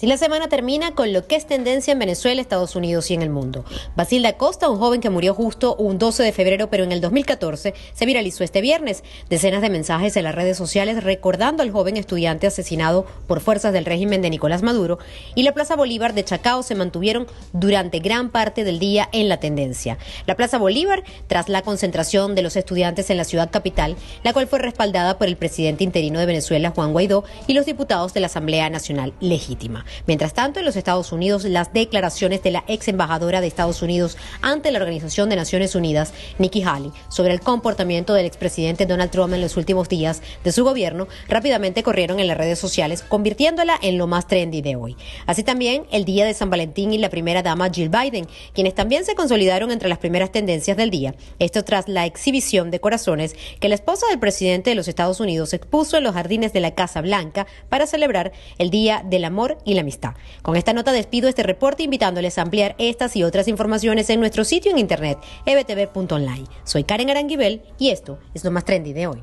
Si la semana termina con lo que es tendencia en Venezuela, Estados Unidos y en el mundo. Basilda Costa, un joven que murió justo un 12 de febrero, pero en el 2014, se viralizó este viernes. Decenas de mensajes en las redes sociales recordando al joven estudiante asesinado por fuerzas del régimen de Nicolás Maduro y la Plaza Bolívar de Chacao se mantuvieron durante gran parte del día en la tendencia. La Plaza Bolívar, tras la concentración de los estudiantes en la ciudad capital, la cual fue respaldada por el presidente interino de Venezuela, Juan Guaidó, y los diputados de la Asamblea Nacional Legítima. Mientras tanto, en los Estados Unidos, las declaraciones de la ex embajadora de Estados Unidos ante la Organización de Naciones Unidas, Nikki Haley, sobre el comportamiento del expresidente Donald Trump en los últimos días de su gobierno, rápidamente corrieron en las redes sociales, convirtiéndola en lo más trendy de hoy. Así también el día de San Valentín y la primera dama Jill Biden, quienes también se consolidaron entre las primeras tendencias del día. Esto tras la exhibición de corazones que la esposa del presidente de los Estados Unidos expuso en los jardines de la Casa Blanca para celebrar el Día del Amor y amistad. Con esta nota despido este reporte invitándoles a ampliar estas y otras informaciones en nuestro sitio en internet ebtv.online. Soy Karen Aranguibel y esto es lo más trendy de hoy.